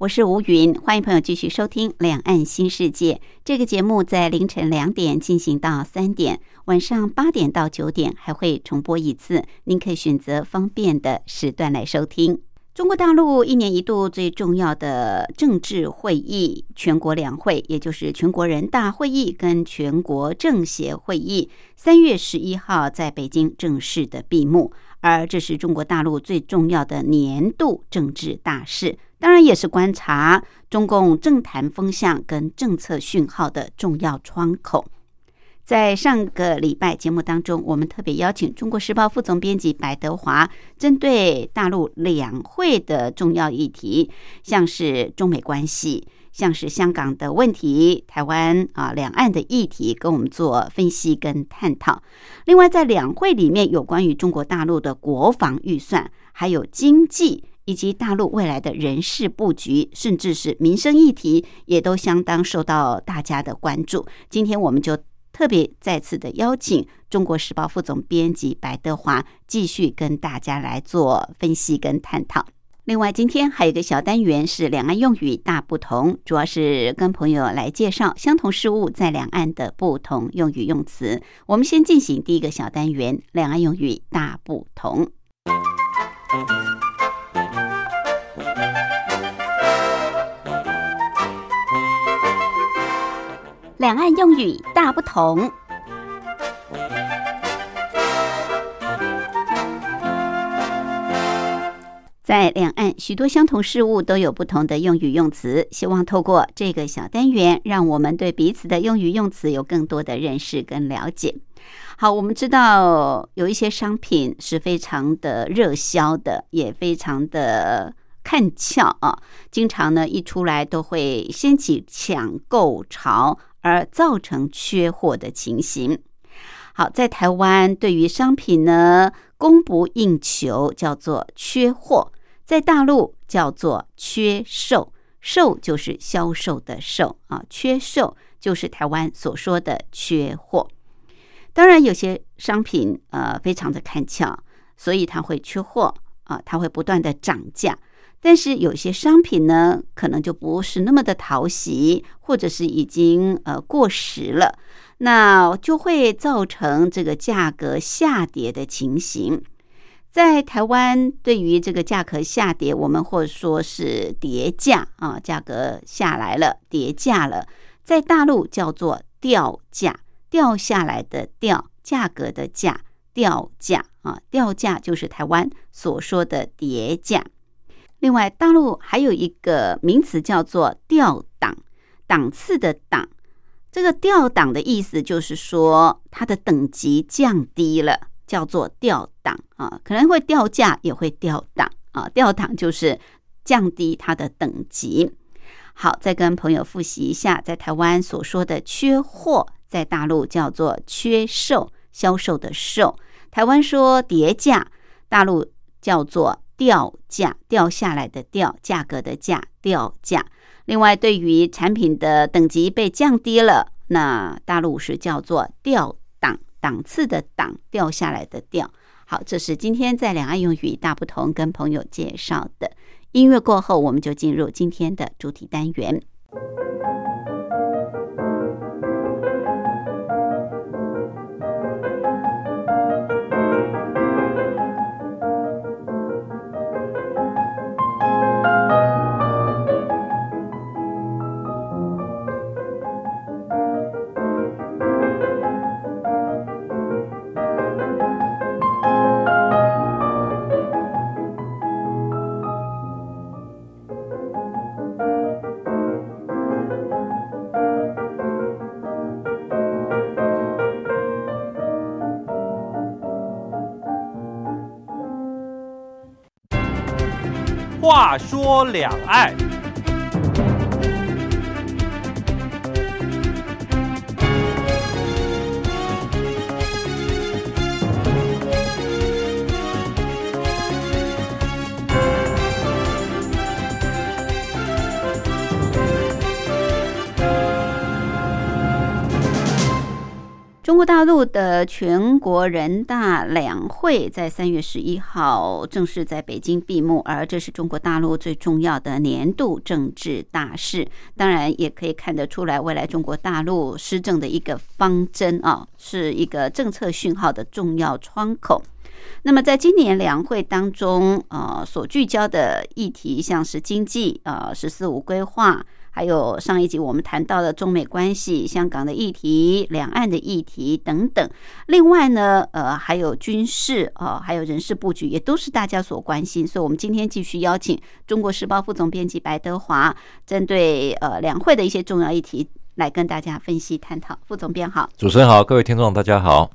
我是吴云，欢迎朋友继续收听《两岸新世界》这个节目，在凌晨两点进行到三点，晚上八点到九点还会重播一次，您可以选择方便的时段来收听。中国大陆一年一度最重要的政治会议——全国两会，也就是全国人大会议跟全国政协会议，三月十一号在北京正式的闭幕，而这是中国大陆最重要的年度政治大事。当然，也是观察中共政坛风向跟政策讯号的重要窗口。在上个礼拜节目当中，我们特别邀请《中国时报》副总编辑白德华，针对大陆两会的重要议题，像是中美关系，像是香港的问题、台湾啊两岸的议题，跟我们做分析跟探讨。另外，在两会里面有关于中国大陆的国防预算，还有经济。以及大陆未来的人事布局，甚至是民生议题，也都相当受到大家的关注。今天我们就特别再次的邀请《中国时报》副总编辑白德华，继续跟大家来做分析跟探讨。另外，今天还有一个小单元是两岸用语大不同，主要是跟朋友来介绍相同事物在两岸的不同用语用词。我们先进行第一个小单元：两岸用语大不同。两岸用语大不同，在两岸许多相同事物都有不同的用语用词。希望透过这个小单元，让我们对彼此的用语用词有更多的认识跟了解。好，我们知道有一些商品是非常的热销的，也非常的。看俏啊，经常呢一出来都会掀起抢购潮，而造成缺货的情形。好，在台湾对于商品呢供不应求，叫做缺货；在大陆叫做缺售，售就是销售的售啊，缺售就是台湾所说的缺货。当然，有些商品呃非常的看俏，所以它会缺货啊，它会不断的涨价。但是有些商品呢，可能就不是那么的讨喜，或者是已经呃过时了，那就会造成这个价格下跌的情形。在台湾，对于这个价格下跌，我们或者说是跌价啊，价格下来了，跌价了，在大陆叫做掉价，掉下来的掉，价格的价，掉价啊，掉价就是台湾所说的跌价。另外，大陆还有一个名词叫做“调档”，档次的“档”。这个“调档”的意思就是说，它的等级降低了，叫做“调档”啊，可能会掉价，也会调档啊。调档就是降低它的等级。好，再跟朋友复习一下，在台湾所说的“缺货”，在大陆叫做“缺售”，销售的“售”。台湾说“叠价”，大陆叫做。掉价掉下来的掉价格的价掉价。另外，对于产品的等级被降低了，那大陆是叫做掉档档次的档掉下来的掉。好，这是今天在两岸用语大不同跟朋友介绍的。音乐过后，我们就进入今天的主题单元。话说两岸。中国大陆的全国人大两会在三月十一号正式在北京闭幕，而这是中国大陆最重要的年度政治大事。当然，也可以看得出来，未来中国大陆施政的一个方针啊，是一个政策讯号的重要窗口。那么，在今年两会当中，呃，所聚焦的议题像是经济、呃“十四五”规划。还有上一集我们谈到的中美关系、香港的议题、两岸的议题等等。另外呢，呃，还有军事啊，还有人事布局，也都是大家所关心。所以，我们今天继续邀请《中国时报》副总编辑白德华，针对呃两会的一些重要议题来跟大家分析探讨。副总编好，主持人好，各位听众大家好。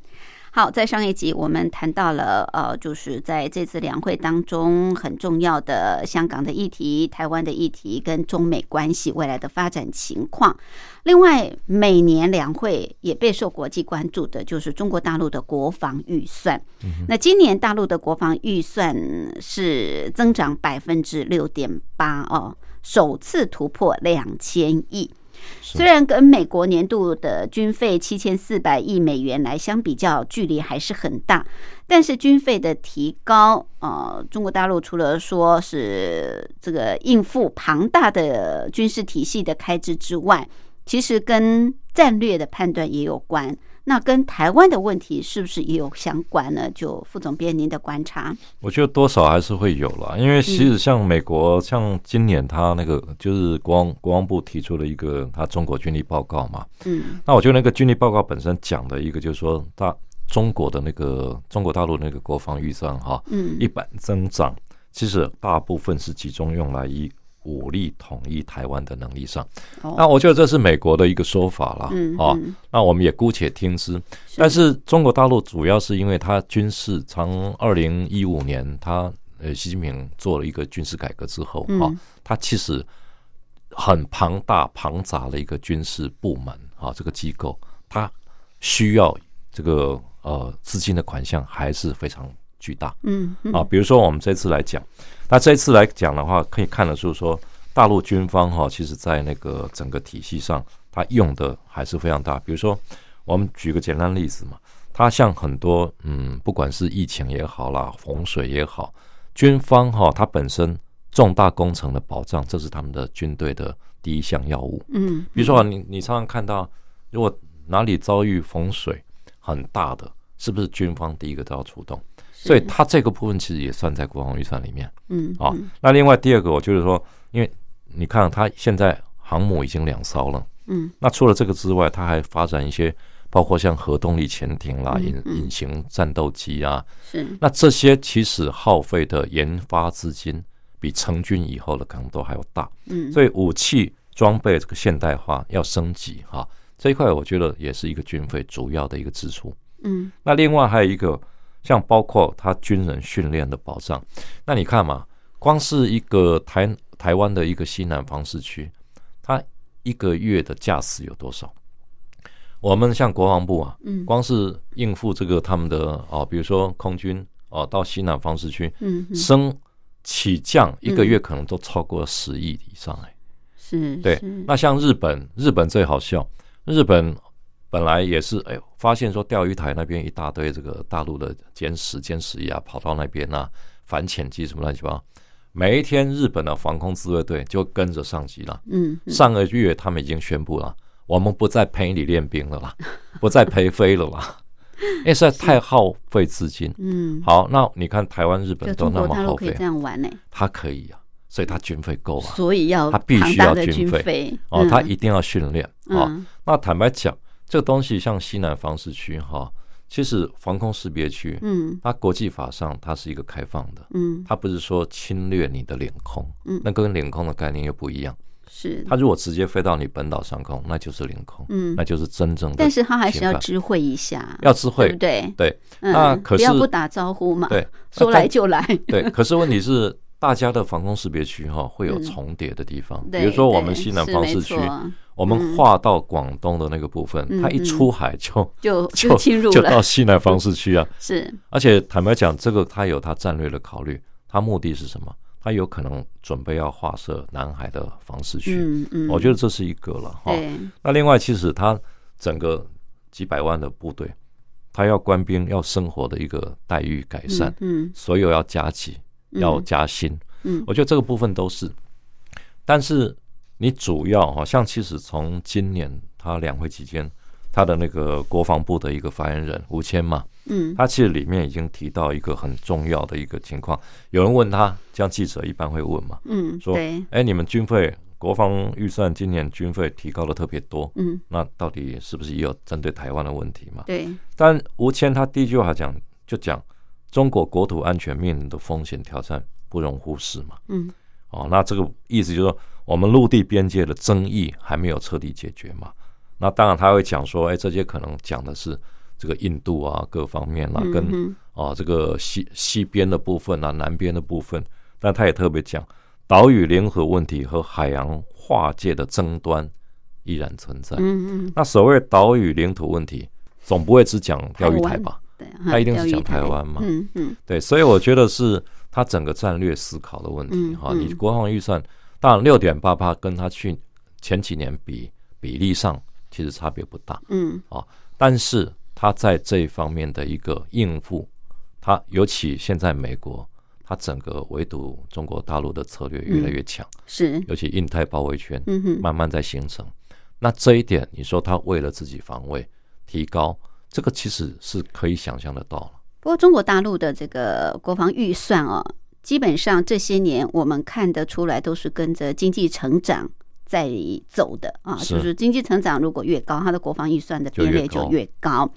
好，在上一集我们谈到了，呃，就是在这次两会当中很重要的香港的议题、台湾的议题跟中美关系未来的发展情况。另外，每年两会也备受国际关注的就是中国大陆的国防预算。那今年大陆的国防预算是增长百分之六点八哦，首次突破两千亿。虽然跟美国年度的军费七千四百亿美元来相比较，距离还是很大，但是军费的提高，呃，中国大陆除了说是这个应付庞大的军事体系的开支之外，其实跟战略的判断也有关。那跟台湾的问题是不是也有相关呢？就副总编您的观察，我觉得多少还是会有了，因为其实像美国，像今年他那个就是国防国防部提出了一个他中国军力报告嘛，嗯，那我觉得那个军力报告本身讲的一个就是说，大中国的那个中国大陆那个国防预算哈，嗯，一般增长，其实大部分是集中用来以。武力统一台湾的能力上，那我觉得这是美国的一个说法了啊。那我们也姑且听之。但是中国大陆主要是因为它军事，从二零一五年，他呃习近平做了一个军事改革之后啊，它其实很庞大庞杂的一个军事部门啊，这个机构它需要这个呃资金的款项还是非常。巨大，嗯啊，比如说我们这次来讲，那这次来讲的话，可以看得出说，大陆军方哈，其实在那个整个体系上，它用的还是非常大。比如说，我们举个简单例子嘛，它像很多，嗯，不管是疫情也好啦，洪水也好，军方哈，它本身重大工程的保障，这是他们的军队的第一项要务。嗯，比如说你你常常看到，如果哪里遭遇洪水很大的，是不是军方第一个都要出动？所以它这个部分其实也算在国防预算里面，嗯，啊，那另外第二个，我就是说，因为你看它现在航母已经两艘了，嗯，那除了这个之外，它还发展一些，包括像核动力潜艇啦、隐隐形战斗机啊，是，那这些其实耗费的研发资金比成军以后的可能都还要大，嗯，所以武器装备这个现代化要升级哈，这一块我觉得也是一个军费主要的一个支出，嗯，那另外还有一个。像包括他军人训练的保障，那你看嘛，光是一个台台湾的一个西南方市区，他一个月的驾驶有多少？我们像国防部啊，嗯，光是应付这个他们的哦，比如说空军哦，到西南方市区，嗯，升起降一个月可能都超过十亿以上哎，是，对，那像日本，日本最好笑，日本。本来也是，哎呦，发现说钓鱼台那边一大堆这个大陆的歼十、歼十一啊，跑到那边啊，反潜机什么乱七八糟。每一天，日本的防空自卫队就跟着上级了。嗯，上个月他们已经宣布了，我们不再陪你练兵了啦，不再陪飞了啦，因 为实在太耗费资金。嗯，好，那你看台湾、日本都那么耗费，这样玩呢？他可以啊，所以他军费够啊，所以要他必须要军费哦，他一定要训练啊。那坦白讲。这个东西像西南防市区哈，其实防空识别区，嗯，它国际法上它是一个开放的，嗯，它不是说侵略你的领空，嗯，那跟领空的概念又不一样，是。它如果直接飞到你本岛上空，那就是领空，嗯，那就是真正的，但是它还是要知会一下，要知会，对对，那可是不要不打招呼嘛，对，说来就来，对，可是问题是大家的防空识别区哈会有重叠的地方，比如说我们西南方式区，我们划到广东的那个部分，它一出海就 就就侵入就到西南方式区啊。是，而且坦白讲，这个它有它战略的考虑，它目的是什么？他有可能准备要划设南海的防势区。嗯嗯，我觉得这是一个了哈。那另外，其实他整个几百万的部队，他要官兵要生活的一个待遇改善，嗯，所有要加急。要加薪，嗯，我觉得这个部分都是，但是你主要哈，像其实从今年他两会期间，他的那个国防部的一个发言人吴谦嘛，嗯，他其实里面已经提到一个很重要的一个情况，有人问他，像记者一般会问嘛，嗯，说，哎，你们军费国防预算今年军费提高的特别多，嗯，那到底是不是也有针对台湾的问题嘛？对，但吴谦他第一句话讲就讲。中国国土安全面临的风险挑战不容忽视嘛？嗯，哦，那这个意思就是说，我们陆地边界的争议还没有彻底解决嘛？那当然他会讲说，哎，这些可能讲的是这个印度啊，各方面啊，跟啊这个西西边的部分啊，南边的部分，但他也特别讲，岛屿联合问题和海洋划界的争端依然存在。嗯嗯，那所谓岛屿领土问题，总不会只讲钓鱼台吧？他一定是讲台湾嘛？嗯嗯，对，所以我觉得是他整个战略思考的问题哈。你国防预算当然六点八八，跟他去前几年比比例上其实差别不大，嗯啊，但是他在这一方面的一个应付，他尤其现在美国，他整个围堵中国大陆的策略越来越强，是，尤其印太包围圈，慢慢在形成。那这一点，你说他为了自己防卫，提高。这个其实是可以想象得到了。不过，中国大陆的这个国防预算哦，基本上这些年我们看得出来，都是跟着经济成长在走的啊。就是经济成长如果越高，它的国防预算的编列就越高。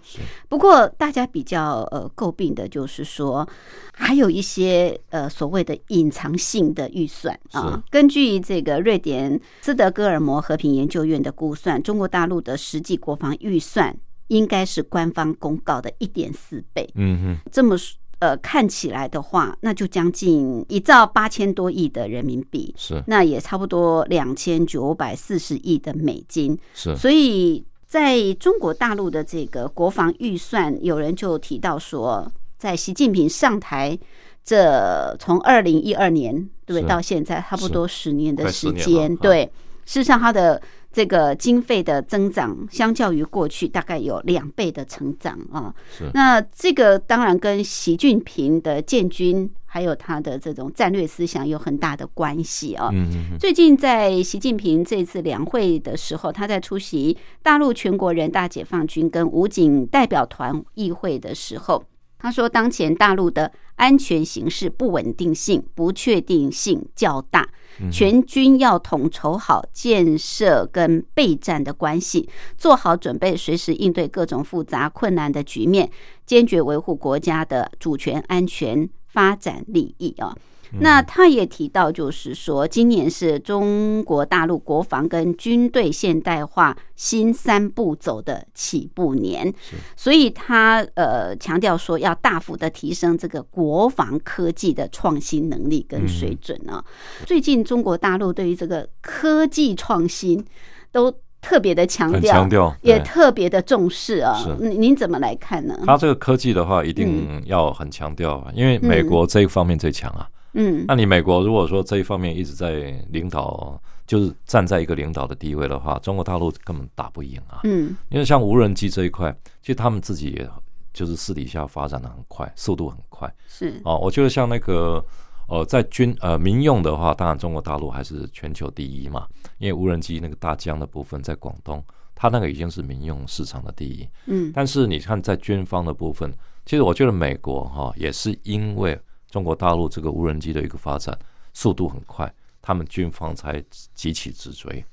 不过，大家比较呃诟病的就是说，还有一些呃所谓的隐藏性的预算啊。根据这个瑞典斯德哥尔摩和平研究院的估算，中国大陆的实际国防预算。应该是官方公告的一点四倍。嗯哼，这么呃看起来的话，那就将近一兆八千多亿的人民币，是那也差不多两千九百四十亿的美金。是，所以在中国大陆的这个国防预算，有人就提到说，在习近平上台这从二零一二年对对到现在差不多十年的时间，对，事实上他的。这个经费的增长，相较于过去大概有两倍的成长啊。那这个当然跟习近平的建军，还有他的这种战略思想有很大的关系啊。最近在习近平这次两会的时候，他在出席大陆全国人大解放军跟武警代表团议会的时候，他说，当前大陆的安全形势不稳定性、不确定性较大。全军要统筹好建设跟备战的关系，做好准备，随时应对各种复杂困难的局面，坚决维护国家的主权、安全、发展利益啊。那他也提到，就是说，今年是中国大陆国防跟军队现代化新三步走的起步年，所以他呃强调说，要大幅的提升这个国防科技的创新能力跟水准啊。最近中国大陆对于这个科技创新都特别的强调，强调也特别的重视啊。您您怎么来看呢？他这个科技的话，一定要很强调啊，因为美国这一方面最强啊。嗯，那你美国如果说这一方面一直在领导，就是站在一个领导的地位的话，中国大陆根本打不赢啊。嗯，因为像无人机这一块，其实他们自己也就是私底下发展的很快，速度很快。是哦，我觉得像那个呃，在军呃民用的话，当然中国大陆还是全球第一嘛。因为无人机那个大疆的部分在广东，它那个已经是民用市场的第一。嗯，但是你看在军方的部分，其实我觉得美国哈也是因为。中国大陆这个无人机的一个发展速度很快，他们军方才急起直追。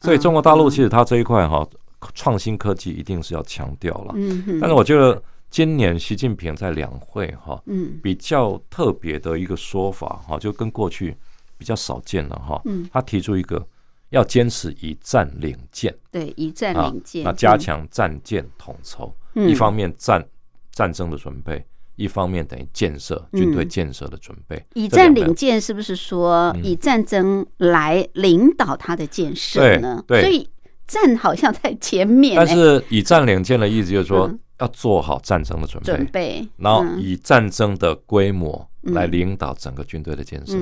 所以中国大陆其实它这一块哈，创新科技一定是要强调了。嗯但是我觉得今年习近平在两会哈，嗯，比较特别的一个说法哈，就跟过去比较少见了哈。嗯。他提出一个要坚持以战领舰。对，以战领舰。那加强战舰统筹，一方面战战争的准备。一方面等于建设军队建设的准备。以战领建是不是说以战争来领导他的建设呢？对，所以战好像在前面。但是以战领建的意思就是说要做好战争的准备，准备，然后以战争的规模来领导整个军队的建设。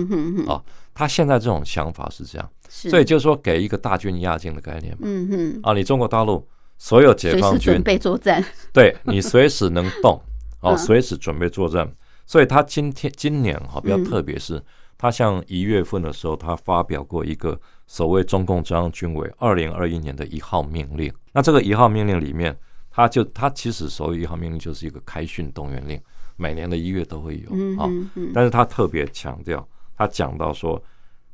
啊，他现在这种想法是这样，所以就是说给一个大军压境的概念嘛。嗯哼，啊，你中国大陆。所有解放军准备作战，对你随时能动 哦，随时准备作战。所以他今天今年哈比较特别，是他像一月份的时候，他发表过一个所谓中共中央军委二零二一年的一号命令。那这个一号命令里面，他就他其实所谓一号命令就是一个开训动员令，每年的一月都会有啊。但是他特别强调，他讲到说，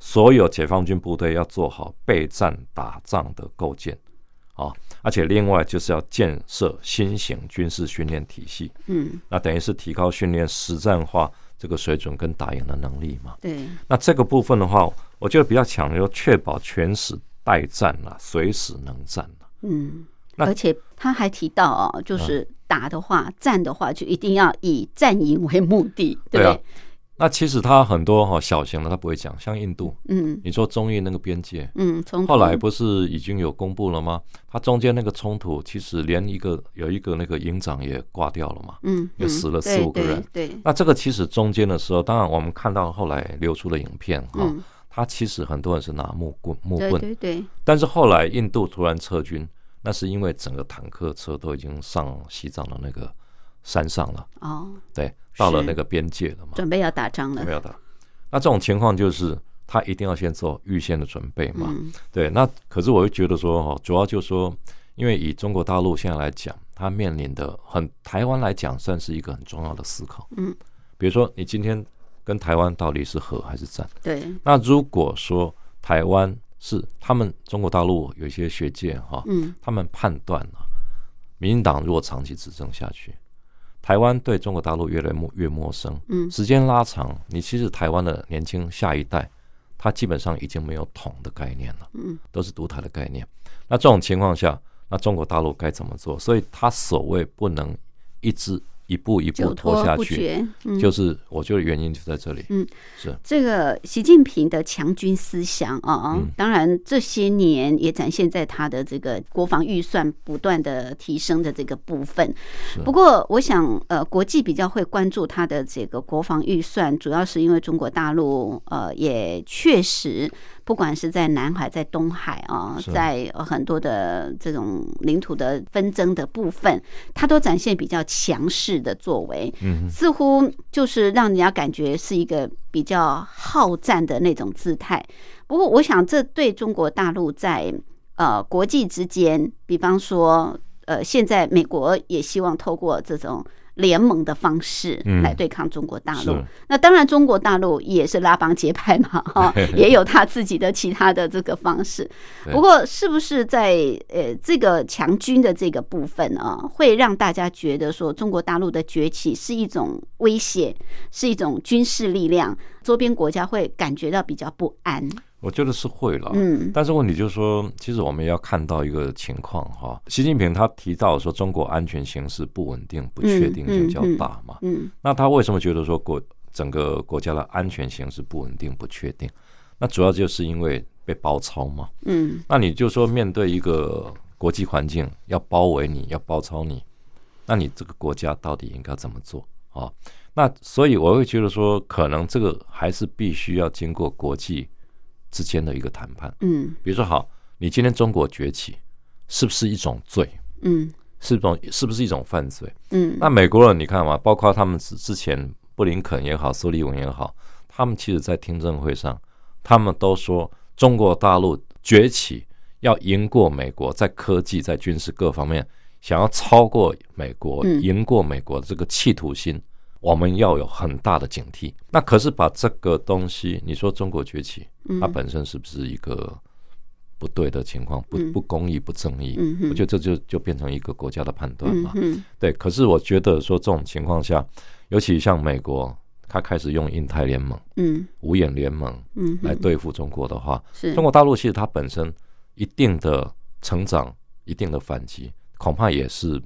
所有解放军部队要做好备战打仗的构建。啊，而且另外就是要建设新型军事训练体系，嗯，那等于是提高训练实战化这个水准跟打赢的能力嘛。对，那这个部分的话，我觉得比较强，就确保全时待战了，随时能战了。嗯，而且他还提到啊，就是打的话，战的话，就一定要以战赢为目的，对不对？那其实他很多哈小型的，他不会讲，像印度，嗯，你说中印那个边界，嗯，后来不是已经有公布了吗？他中间那个冲突，其实连一个有一个那个营长也挂掉了嘛，嗯，也死了四五个人，对。那这个其实中间的时候，当然我们看到后来流出的影片哈，他其实很多人是拿木棍木棍，对对。但是后来印度突然撤军，那是因为整个坦克车都已经上西藏的那个山上了，哦，对。到了那个边界了嘛？准备要打仗了。准备要打，那这种情况就是他一定要先做预先的准备嘛。对，那可是我会觉得说哈，主要就是说，因为以中国大陆现在来讲，它面临的很台湾来讲，算是一个很重要的思考。嗯，比如说你今天跟台湾到底是和还是战？对。那如果说台湾是他们中国大陆有一些学界哈，嗯，他们判断啊，民进党如果长期执政下去。台湾对中国大陆越来越越陌生，嗯，时间拉长，你其实台湾的年轻下一代，他基本上已经没有统的概念了，嗯，都是独台的概念。那这种情况下，那中国大陆该怎么做？所以他所谓不能一直。一步一步拖下去，就是我觉得原因就在这里。嗯，是这个习近平的强军思想啊，当然这些年也展现在他的这个国防预算不断的提升的这个部分。不过，我想呃，国际比较会关注他的这个国防预算，主要是因为中国大陆呃也确实。不管是在南海、在东海啊，在很多的这种领土的纷争的部分，它都展现比较强势的作为，似乎就是让人家感觉是一个比较好战的那种姿态。不过，我想这对中国大陆在呃国际之间，比方说呃，现在美国也希望透过这种。联盟的方式来对抗中国大陆，那当然中国大陆也是拉帮结派嘛，哈，也有他自己的其他的这个方式。不过，是不是在呃这个强军的这个部分啊，会让大家觉得说中国大陆的崛起是一种威胁，是一种军事力量，周边国家会感觉到比较不安？我觉得是会了，嗯，但是问题就是说，其实我们要看到一个情况哈，习近平他提到说中国安全形势不稳定、不确定性较大嘛，嗯，那他为什么觉得说国整个国家的安全形势不稳定、不确定？那主要就是因为被包抄嘛，嗯，那你就说面对一个国际环境要包围你、要包抄你，那你这个国家到底应该怎么做啊？那所以我会觉得说，可能这个还是必须要经过国际。之间的一个谈判，嗯，比如说，好，你今天中国崛起，是不是一种罪？嗯，是一种，是不是一种犯罪？嗯，那美国人你看嘛，包括他们之之前布林肯也好，苏利文也好，他们其实在听证会上，他们都说中国大陆崛起要赢过美国，在科技、在军事各方面，想要超过美国，赢过美国的这个企图心。我们要有很大的警惕。那可是把这个东西，你说中国崛起，它本身是不是一个不对的情况？不不公义、不正义？我觉得这就就变成一个国家的判断嘛。对。可是我觉得说这种情况下，尤其像美国，它开始用印太联盟、嗯，五眼联盟，嗯，来对付中国的话，是中国大陆其实它本身一定的成长、一定的反击，恐怕也是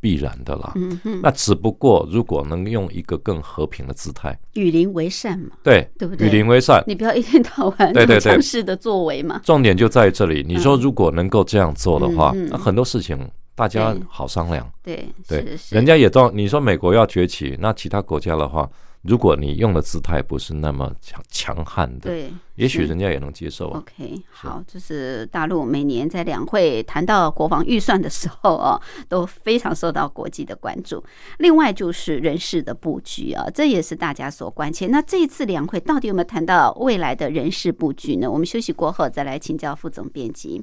必然的啦。那只不过如果能用一个更和平的姿态，与邻为善嘛。对，对不对？与邻为善，你不要一天到晚对对强势的作为嘛。重点就在这里。你说如果能够这样做的话，那很多事情大家好商量。对对，人家也都你说美国要崛起，那其他国家的话。如果你用的姿态不是那么强强悍的，对，也许人家也能接受。OK，好，这是大陆每年在两会谈到国防预算的时候啊，都非常受到国际的关注。另外就是人事的布局啊，这也是大家所关切。那这一次两会到底有没有谈到未来的人事布局呢？我们休息过后再来请教副总编辑。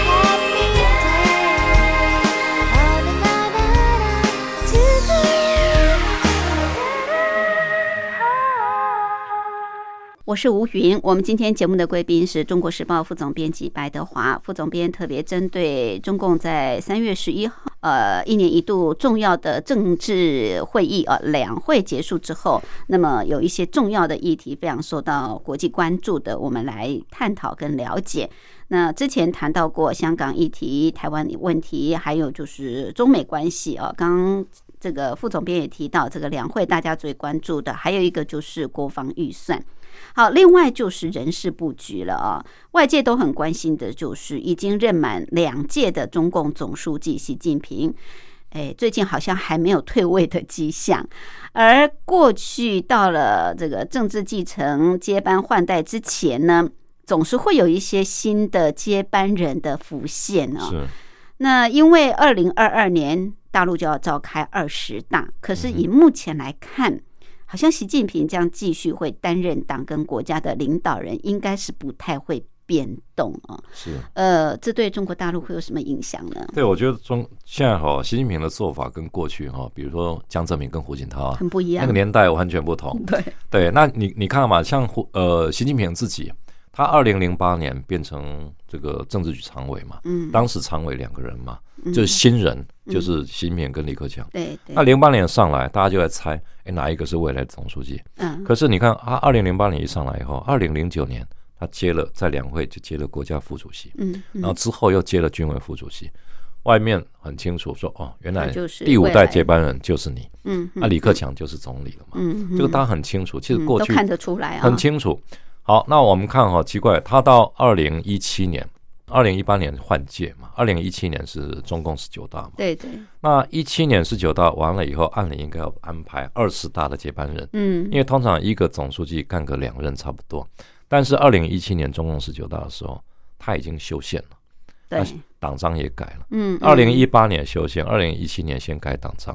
我是吴云，我们今天节目的贵宾是中国时报副总编辑白德华副总编，特别针对中共在三月十一号，呃，一年一度重要的政治会议啊，两会结束之后，那么有一些重要的议题非常受到国际关注的，我们来探讨跟了解。那之前谈到过香港议题、台湾问题，还有就是中美关系啊，刚这个副总编也提到，这个两会大家最关注的，还有一个就是国防预算。好，另外就是人事布局了啊，外界都很关心的就是已经任满两届的中共总书记习近平，哎，最近好像还没有退位的迹象。而过去到了这个政治继承接班换代之前呢，总是会有一些新的接班人的浮现啊。是。那因为二零二二年大陆就要召开二十大，可是以目前来看。好像习近平将继续会担任党跟国家的领导人，应该是不太会变动啊。是，呃，这对中国大陆会有什么影响呢？对，我觉得中现在哈，习近平的做法跟过去哈，比如说江泽民跟胡锦涛很不一样，那个年代完全不同。对对，那你你看嘛，像胡呃习近平自己。他二零零八年变成这个政治局常委嘛，嗯，当时常委两个人嘛，就是新人，就是习近平跟李克强，对，那零八年上来，大家就在猜，哎，哪一个是未来的总书记？嗯，可是你看，他二零零八年一上来以后，二零零九年他接了在两会就接了国家副主席，嗯，然后之后又接了军委副主席。外面很清楚说，哦，原来第五代接班人就是你，嗯，那李克强就是总理了嘛，嗯，这个大家很清楚。其实过去看得出来啊，很清楚。好，那我们看哈，奇怪，他到二零一七年，二零一八年换届嘛，二零一七年是中共十九大嘛，对对。那一七年十九大完了以后，按理应该要安排二十大的接班人，嗯，因为通常一个总书记干个两任差不多。但是二零一七年中共十九大的时候，他已经修宪了。对，党章也改了。嗯，二零一八年修宪，二零一七年先改党章。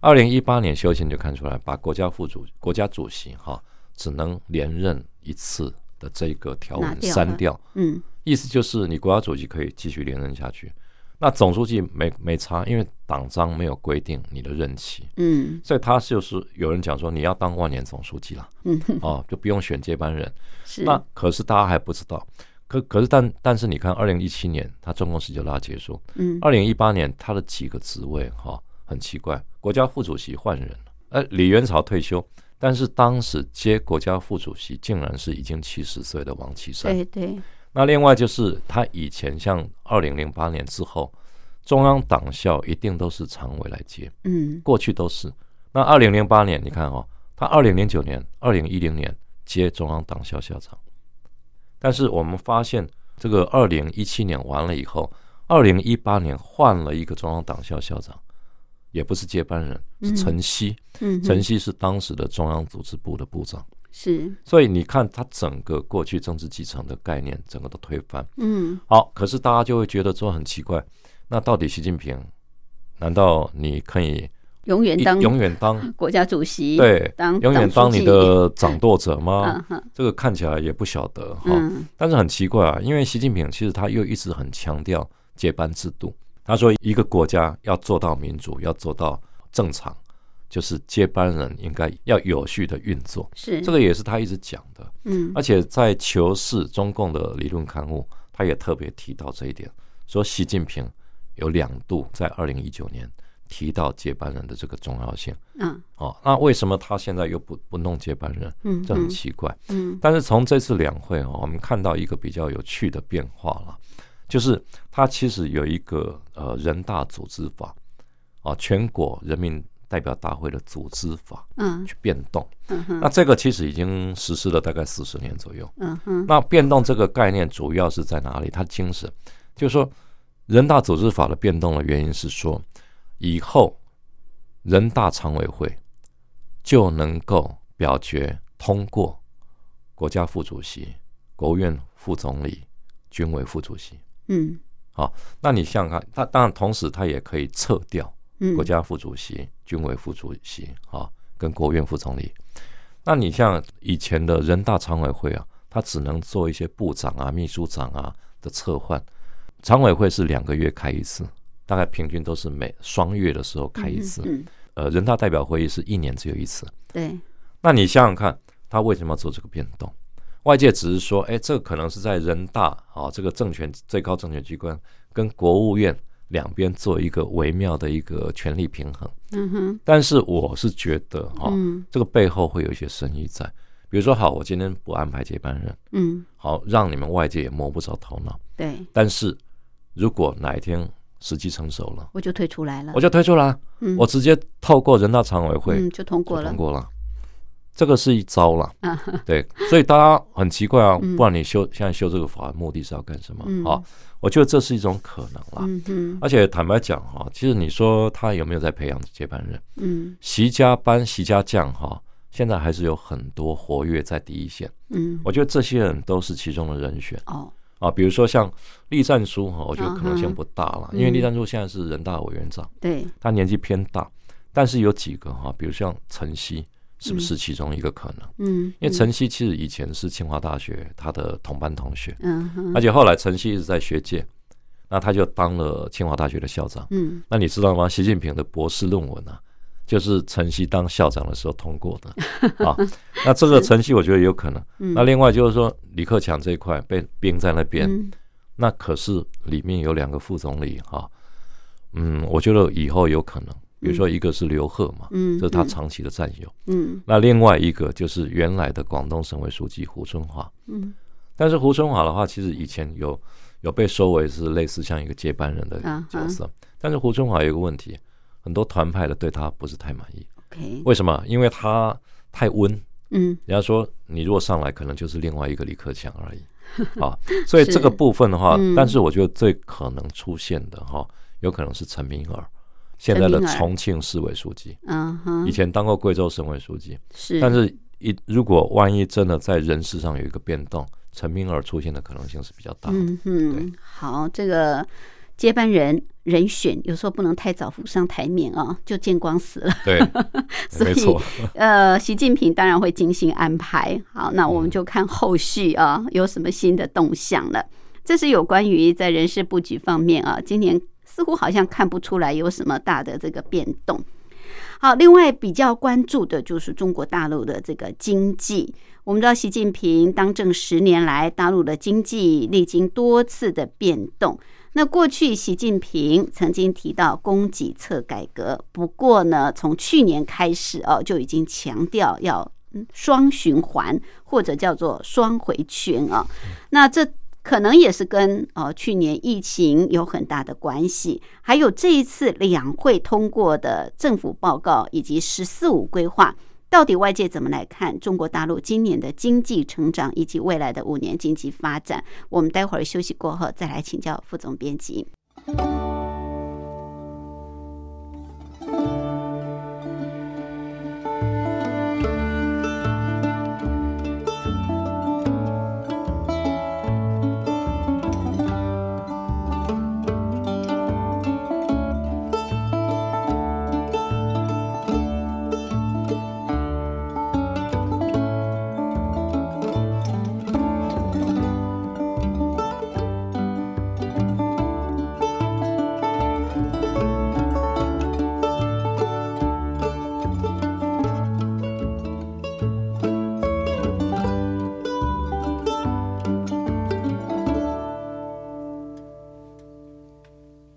二零一八年修宪就看出来，把国家副主、国家主席哈只能连任一次的这个条文删掉。嗯，意思就是你国家主席可以继续连任下去，那总书记没没差，因为党章没有规定你的任期。嗯，所以他就是有人讲说你要当万年总书记了。嗯，哦，就不用选接班人。是。那可是大家还不知道。可可是，但但是你看，二零一七年他中共十九大结束，嗯，二零一八年他的几个职位哈很奇怪，国家副主席换人了，呃，李元朝退休，但是当时接国家副主席竟然是已经七十岁的王岐山，对对。那另外就是他以前像二零零八年之后，中央党校一定都是常委来接，嗯，过去都是。那二零零八年你看哦，他二零零九年、二零一零年接中央党校校长。但是我们发现，这个二零一七年完了以后，二零一八年换了一个中央党校校长，也不是接班人，是陈希。嗯，陈希是当时的中央组织部的部长。是。所以你看，他整个过去政治继承的概念，整个都推翻。嗯。好，可是大家就会觉得说很奇怪，那到底习近平，难道你可以？永远当永远当 国家主席，对，当永远当你的掌舵者吗？嗯、这个看起来也不晓得哈。嗯、但是很奇怪啊，因为习近平其实他又一直很强调接班制度。他说，一个国家要做到民主，要做到正常，就是接班人应该要有序的运作。是这个也是他一直讲的。嗯，而且在《求是》中共的理论刊物，他也特别提到这一点，说习近平有两度在二零一九年。提到接班人的这个重要性，嗯，哦，那为什么他现在又不不弄接班人？嗯，这很奇怪。嗯，但是从这次两会哦，我们看到一个比较有趣的变化了，就是它其实有一个呃人大组织法，啊，全国人民代表大会的组织法，嗯，去变动。嗯哼，那这个其实已经实施了大概四十年左右。嗯哼，那变动这个概念主要是在哪里？它精神就是说，人大组织法的变动的原因是说。以后，人大常委会就能够表决通过国家副主席、国务院副总理、军委副主席。嗯，好，那你想想看，他当然同时他也可以撤掉嗯国家副主席、军委副主席啊，跟国务院副总理。那你像以前的人大常委会啊，他只能做一些部长啊、秘书长啊的撤换。常委会是两个月开一次。大概平均都是每双月的时候开一次，嗯，呃，人大代表会议是一年只有一次。对，那你想想看，他为什么要做这个变动？外界只是说，哎，这个可能是在人大啊这个政权最高政权机关跟国务院两边做一个微妙的一个权力平衡。嗯哼，但是我是觉得哈，嗯。这个背后会有一些深意在。比如说，好，我今天不安排接班人，嗯，好，让你们外界也摸不着头脑。对，但是如果哪一天，时机成熟了，我就退出来了，我就退出了，嗯，我直接透过人大常委会嗯就通过了，通过了，这个是一招啦，啊，对，所以大家很奇怪啊，嗯。不然你修现在修这个法，目的是要干什么？嗯。好，我觉得这是一种可能啦，嗯哼，而且坦白讲哈，其实你说他有没有在培养接班人？嗯。习家班、习家将哈，现在还是有很多活跃在第一线，嗯，我觉得这些人都是其中的人选。哦，啊，比如说像栗战书哈，我觉得可能性不大了，嗯因为栗战书现在是人大委员长，对，他年纪偏大，但是有几个哈，比如像陈希，是不是其中一个可能？嗯，因为陈曦其实以前是清华大学他的同班同学，而且后来陈曦一直在学界，那他就当了清华大学的校长。嗯那你知道吗？习近平的博士论文啊，就是晨曦当校长的时候通过的 啊。那这个晨曦我觉得有可能。嗯，那另外就是说，李克强这一块被冰在那边，嗯那可是里面有两个副总理哈、嗯，我觉得以后有可能，比如说一个是刘鹤嘛，嗯，这是他长期的战友，嗯。那另外一个就是原来的广东省委书记胡春华，嗯。但是胡春华的话，其实以前有有被收为是类似像一个接班人的角色，但是胡春华有一个问题，很多团派的对他不是太满意。OK，为什么？因为他太温。嗯，人家说你如果上来，可能就是另外一个李克强而已。啊，所以这个部分的话，但是我觉得最可能出现的哈，有可能是陈明尔，现在的重庆市委书记，嗯哼，以前当过贵州省委书记，是，但是一如果万一真的在人事上有一个变动，陈明尔出现的可能性是比较大的。嗯哼，好，这个接班人人选有时候不能太早浮上台面啊，就见光死了。对，所以呃，习近平当然会精心安排。好，那我们就看后续啊有什么新的动向了。这是有关于在人事布局方面啊，今年。似乎好像看不出来有什么大的这个变动。好，另外比较关注的就是中国大陆的这个经济。我们知道，习近平当政十年来，大陆的经济历经多次的变动。那过去，习近平曾经提到供给侧改革，不过呢，从去年开始哦，就已经强调要双循环或者叫做双回旋啊。那这。可能也是跟呃去年疫情有很大的关系，还有这一次两会通过的政府报告以及“十四五”规划，到底外界怎么来看中国大陆今年的经济成长以及未来的五年经济发展？我们待会儿休息过后再来请教副总编辑。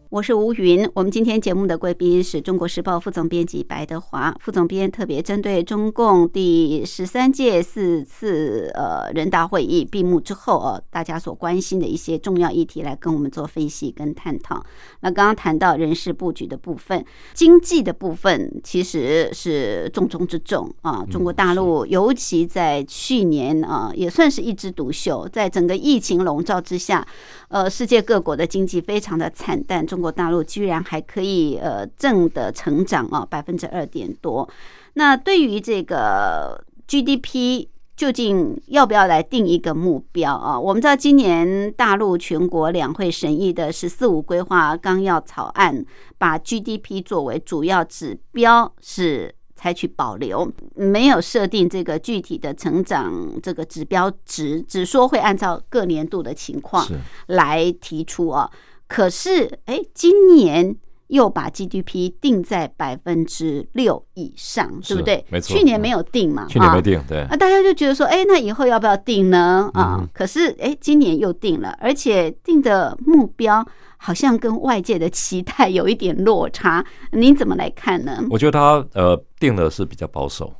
我是吴云，我们今天节目的贵宾是中国时报副总编辑白德华副总编，特别针对中共第十三届四次呃人大会议闭幕之后哦，大家所关心的一些重要议题来跟我们做分析跟探讨。那刚刚谈到人事布局的部分，经济的部分其实是重中之重啊。中国大陆尤其在去年啊，也算是一枝独秀，在整个疫情笼罩之下，呃，世界各国的经济非常的惨淡，中国。大陆居然还可以呃正的成长啊，百分之二点多。那对于这个 GDP，究竟要不要来定一个目标啊？我们知道今年大陆全国两会审议的“十四五”规划纲要草案，把 GDP 作为主要指标是采取保留，没有设定这个具体的成长这个指标值，只说会按照各年度的情况来提出啊。可是，哎，今年又把 GDP 定在百分之六以上，对不对？没错，去年没有定嘛，去年没定，对。那大家就觉得说，哎，那以后要不要定呢？啊，可是，哎，今年又定了，而且定的目标好像跟外界的期待有一点落差。您怎么来看呢？我觉得他呃定的是比较保守，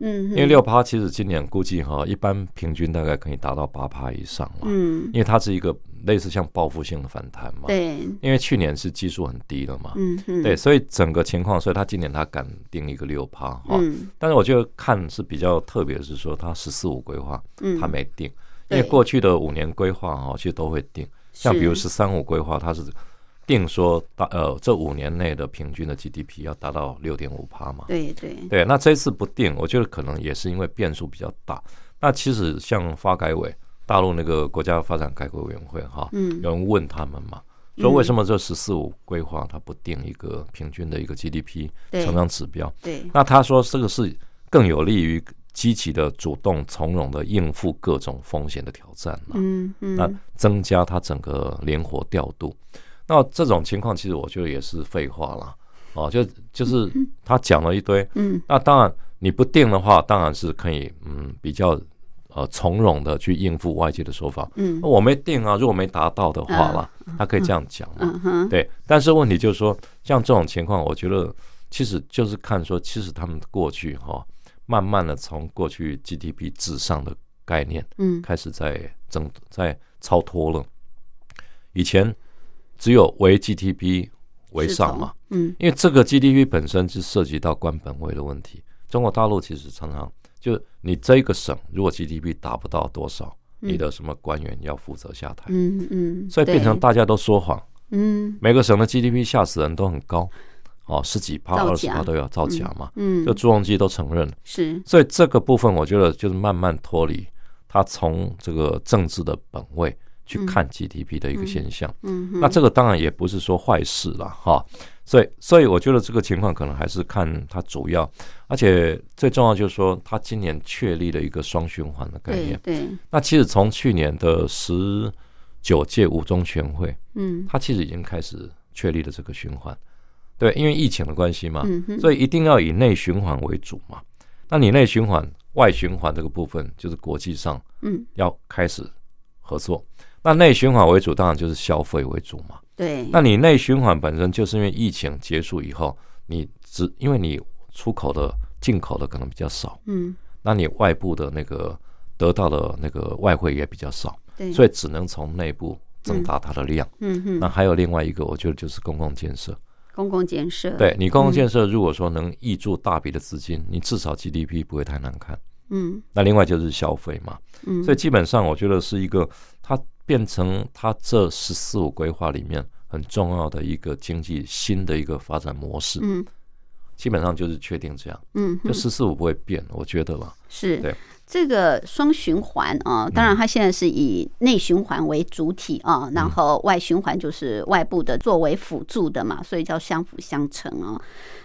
嗯，因为六趴其实今年估计哈，一般平均大概可以达到八趴以上嘛，嗯，因为它是一个。类似像报复性的反弹嘛？对，因为去年是基数很低了嘛，嗯嗯，对，所以整个情况，所以他今年他敢定一个六趴哈，嗯，但是我觉得看是比较特别的是说，他十四五规划，嗯，他没定，因为过去的五年规划哈，其实都会定，像比如十三五规划，它是定说大呃这五年内的平均的 GDP 要达到六点五趴嘛，对对对，那这次不定，我觉得可能也是因为变数比较大。那其实像发改委。大陆那个国家发展改革委员会哈，嗯，有人问他们嘛，说为什么这“十四五”规划它不定一个平均的一个 GDP 成长指标？对，那他说这个是更有利于积极的、主动、从容的应付各种风险的挑战嘛，嗯嗯，那增加它整个灵活调度。那这种情况其实我觉得也是废话了，哦，就就是他讲了一堆，嗯，那当然你不定的话，当然是可以，嗯，比较。呃，从容的去应付外界的说法。嗯，我没定啊，如果没达到的话啦，他可以这样讲嘛。对，但是问题就是说，像这种情况，我觉得其实就是看说，其实他们过去哈，慢慢的从过去 GDP 至上的概念，嗯，开始在整在超脱了。以前只有为 GDP 为上嘛，嗯，因为这个 GDP 本身是涉及到官本位的问题。中国大陆其实常常就你这一个省如果 GDP 达不到多少，你的什么官员要负责下台，嗯嗯，所以变成大家都说谎，嗯，每个省的 GDP 吓死人都很高，哦，十几趴、二十趴都要造假嘛，嗯，就朱镕基都承认了。是，所以这个部分我觉得就是慢慢脱离他从这个政治的本位去看 GDP 的一个现象。嗯哼，那这个当然也不是说坏事了哈。所以，所以我觉得这个情况可能还是看它主要，而且最重要就是说，它今年确立了一个双循环的概念。对，那其实从去年的十九届五中全会，嗯，它其实已经开始确立了这个循环。对，因为疫情的关系嘛，所以一定要以内循环为主嘛。那你内循环、外循环这个部分，就是国际上嗯，要开始合作。那内循环为主，当然就是消费为主嘛。对，那你内循环本身就是因为疫情结束以后，你只因为你出口的、进口的可能比较少，嗯，那你外部的那个得到的那个外汇也比较少，对，所以只能从内部增大它的量。嗯嗯，那还有另外一个，我觉得就是公共建设。公共建设，对你公共建设，如果说能挹注大笔的资金，你至少 GDP 不会太难看。嗯那另外就是消费嘛，嗯，所以基本上我觉得是一个它变成它这“十四五”规划里面很重要的一个经济新的一个发展模式。嗯基本上就是确定这样，嗯哼，就“十四五”不会变，我觉得吧。是对这个双循环啊，当然它现在是以内循环为主体啊，然后外循环就是外部的作为辅助的嘛，所以叫相辅相成啊。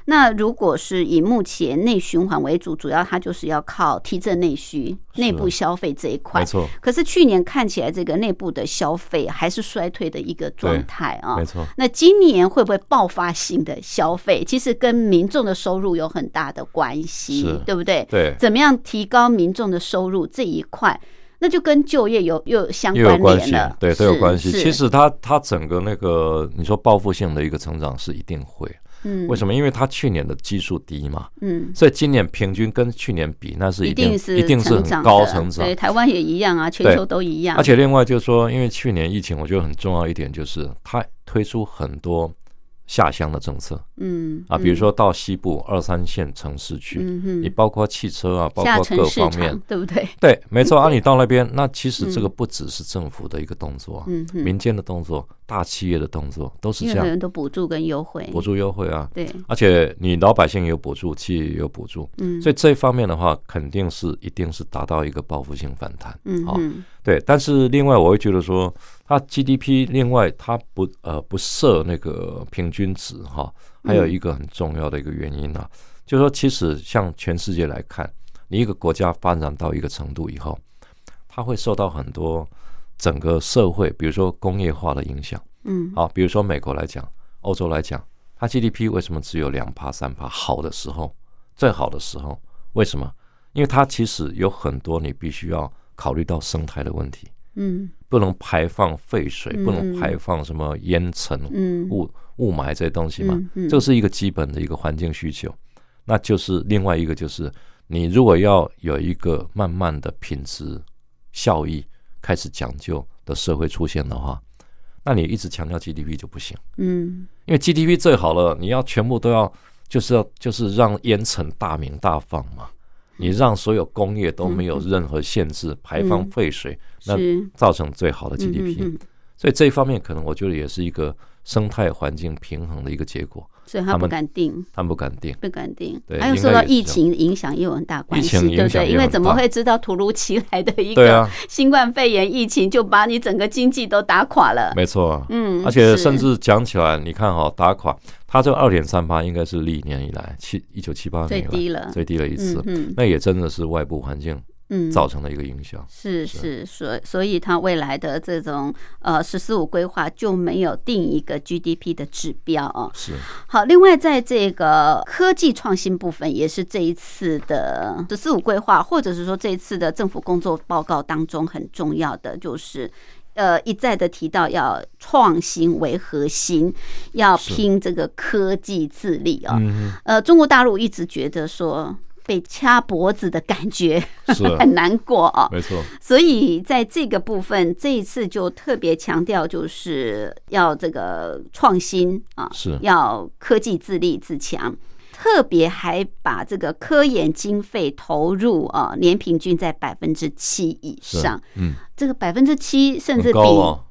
那如果是以目前内循环为主，主要它就是要靠提振内需、内部消费这一块没。错，可是去年看起来，这个内部的消费还是衰退的一个状态啊没。错，那今年会不会爆发性的消费？其实跟民众的收入有很大的关系，对不对？对，怎么样提高民众的收入这一块，那就跟就业有又有相关联了，，对，都有关系。其实它它整个那个你说报复性的一个成长是一定会，嗯，为什么？因为它去年的基数低嘛，嗯，所以今年平均跟去年比，那是一定一定是很高成长对，。台湾也一样啊，全球都一样，而且另外就是说，因为去年疫情，我觉得很重要一点就是它推出很多下乡的政策。嗯啊，比如说到西部二三线城市去，嗯你包括汽车啊，包括各方面，对不对？对，没错 啊，你到那边，那其实这个不只是政府的一个动作民间的动作、大企业的动作都是这样，都补助跟优惠，补助优惠啊，对，而且你老百姓也有补助，企业也有补助，嗯，所以这一方面的话，肯定是一定是达到一个报复性反弹。嗯好，对，但是另外我会觉得说，它 GDP 另外它不呃不设那个平均值哈，还有一个很重要的一个原因啊，就是说其实像全世界来看，你一个国家发展到一个程度以后，它会受到很多整个社会，比如说工业化的影响。嗯，好，比如说美国来讲，欧洲来讲，它 GDP 为什么只有两趴三趴？好的时候，最好的时候，为什么？因为它其实有很多你必须要考虑到生态的问题，嗯。不能排放废水，嗯不能排放什么烟尘、嗯，雾雾霾这些东西嘛这是一个基本的一个环境需求。那就是另外一个就是，你如果要有一个慢慢的品质效益开始讲究的社会出现的话，那你一直强调 GDP 就不行。嗯。因为 GDP 最好了，你要全部都要，就是要就是让烟尘大鸣大放嘛，你让所有工业都没有任何限制，排放废水，那造成最好的嗯 GDP。所以这一方面可能我觉得也是一个生态环境平衡的一个结果，所以他不敢定。他们不敢定。不敢定，对还有受到疫情影响也有很大关系，对不对？因为怎么会知道突如其来的一个新冠肺炎疫情就把你整个经济都打垮了？没错啊。嗯，而且甚至讲起来，你看哈、打垮它这二点三八应该是历年以来七一九七八最年最低了，最低了一次，嗯那也真的是外部环境嗯，造成的一个影响。是是，所所以它未来的这种呃“十四五”规划就没有定一个 GDP 的指标啊。是好，另外在这个科技创新部分，也是这一次的“十四五”规划，或者是说这一次的政府工作报告当中很重要的，就是呃一再的提到要创新为核心，要拼这个科技自立啊。嗯，呃，中国大陆一直觉得说。被掐脖子的感觉，是 很难过啊。没错，所以在这个部分，这一次就特别强调，就是要这个创新啊，是要科技自立自强。特别还把这个科研经费投入啊，年平均在百分之七以上。嗯，这个百分之七甚至比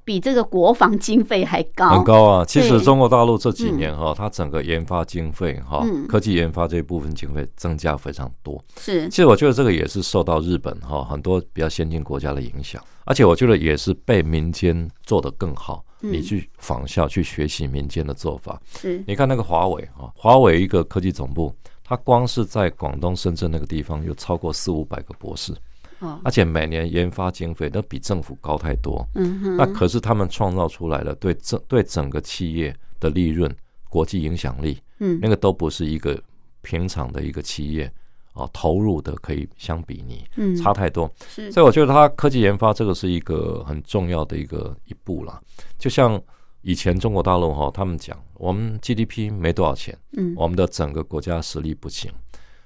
比这个国防经费还高，很高啊。其实中国大陆这几年哈，它整个研发经费哈，科技研发这一部分经费增加非常多。是，其实我觉得这个也是受到日本哈很多比较先进国家的影响，而且我觉得也是被民间做得更好。你去仿效、去学习民间的做法。是，你看那个华为啊，华为一个科技总部，它光是在广东深圳那个地方有超过四五百个博士，哦，而且每年研发经费都比政府高太多。嗯哼，那可是他们创造出来的对整对整个企业的利润、国际影响力，嗯，那个都不是一个平常的一个企业。哦，投入的可以相比拟，嗯，差太多，是，所以我觉得它科技研发这个是一个很重要的一个一步了。就像以前中国大陆哈，他们讲我们 GDP 没多少钱，嗯，我们的整个国家实力不行，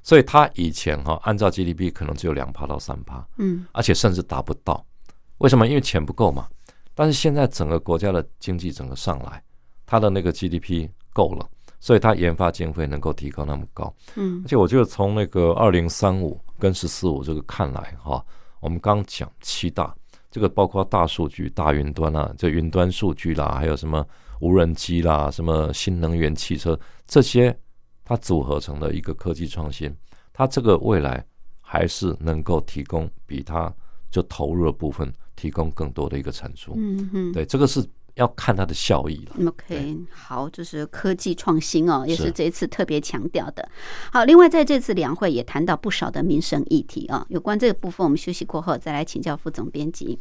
所以他以前哈按照 GDP 可能只有两趴到三趴，嗯，而且甚至达不到。为什么？因为钱不够嘛。但是现在整个国家的经济整个上来，它的那个 GDP 够了。所以它研发经费能够提高那么高，嗯，而且我觉得从那个二零三五跟十四五这个看来哈，我们刚讲七大，这个包括大数据、大云端啊，这云端数据啦，还有什么无人机啦，什么新能源汽车这些，它组合成了一个科技创新，它这个未来还是能够提供比它就投入的部分提供更多的一个产出，嗯嗯，对，这个是。要看它的效益了。OK，好，就是科技创新哦，也是这一次特别强调的。好，另外在这次两会也谈到不少的民生议题啊，有关这个部分，我们休息过后再来请教副总编辑。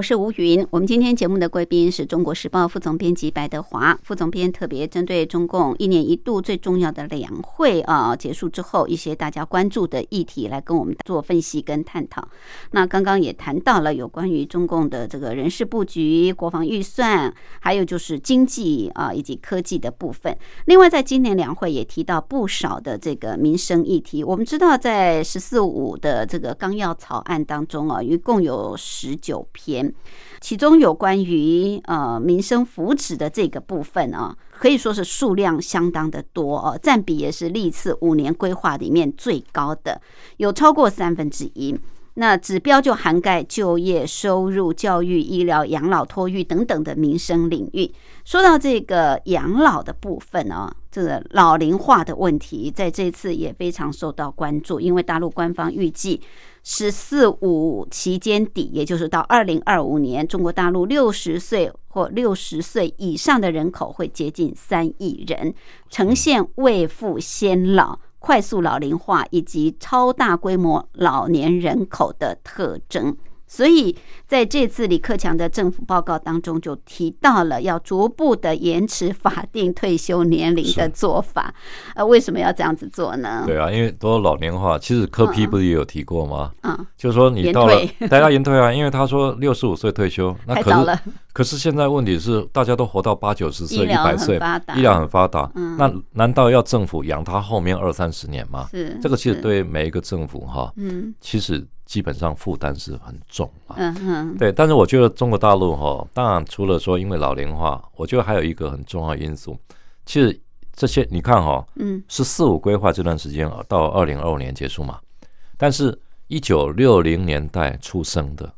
我是吴云，我们今天节目的贵宾是中国时报副总编辑白德华副总编，特别针对中共一年一度最重要的两会啊结束之后一些大家关注的议题来跟我们做分析跟探讨。那刚刚也谈到了有关于中共的这个人事布局、国防预算，还有就是经济啊以及科技的部分。另外，在今年两会也提到不少的这个民生议题。我们知道，在“十四五”的这个纲要草案当中啊，一共有十九篇。其中有关于呃民生福祉的这个部分啊，可以说是数量相当的多哦，占比也是历次五年规划里面最高的，有超过三分之一。那指标就涵盖就业、收入、教育、医疗、养老、托育等等的民生领域。说到这个养老的部分呢，这个老龄化的问题，在这次也非常受到关注，因为大陆官方预计。十四五期间底，也就是到二零二五年，中国大陆六十岁或六十岁以上的人口会接近三亿人，呈现未富先老、快速老龄化以及超大规模老年人口的特征。所以在这次李克强的政府报告当中，就提到了要逐步的延迟法定退休年龄的做法。呃，为什么要这样子做呢？对啊，因为都老年化。其实柯批不是也有提过吗？嗯，就是说你到了 大家延退啊，因为他说六十五岁退休，那可是可是现在问题是大家都活到八九十岁、一百岁，医疗很发达，那难道要政府养他后面二三十年吗？是这个其实对每一个政府哈，嗯，其实。基本上负担是很重啊，嗯哼，对，但是我觉得中国大陆哈，当然除了说因为老龄化，我觉得还有一个很重要因素，其实这些你看哈，嗯，是四五规划这段时间到二零二五年结束嘛，但是一九六零年代出生的，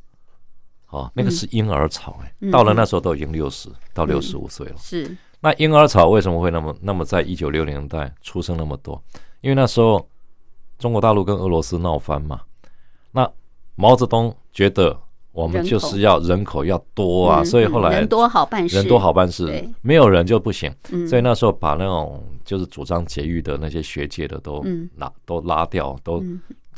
哦，那个是婴儿潮哎，到了那时候都已经六十到六十五岁了，是，那婴儿潮为什么会那么那么在一九六零年代出生那么多？因为那时候中国大陆跟俄罗斯闹翻嘛。那毛泽东觉得我们就是要人口要多啊，所以后来人多好办事，人多好办事，没有人就不行。所以那时候把那种就是主张节育的那些学界的都拉都拉掉，都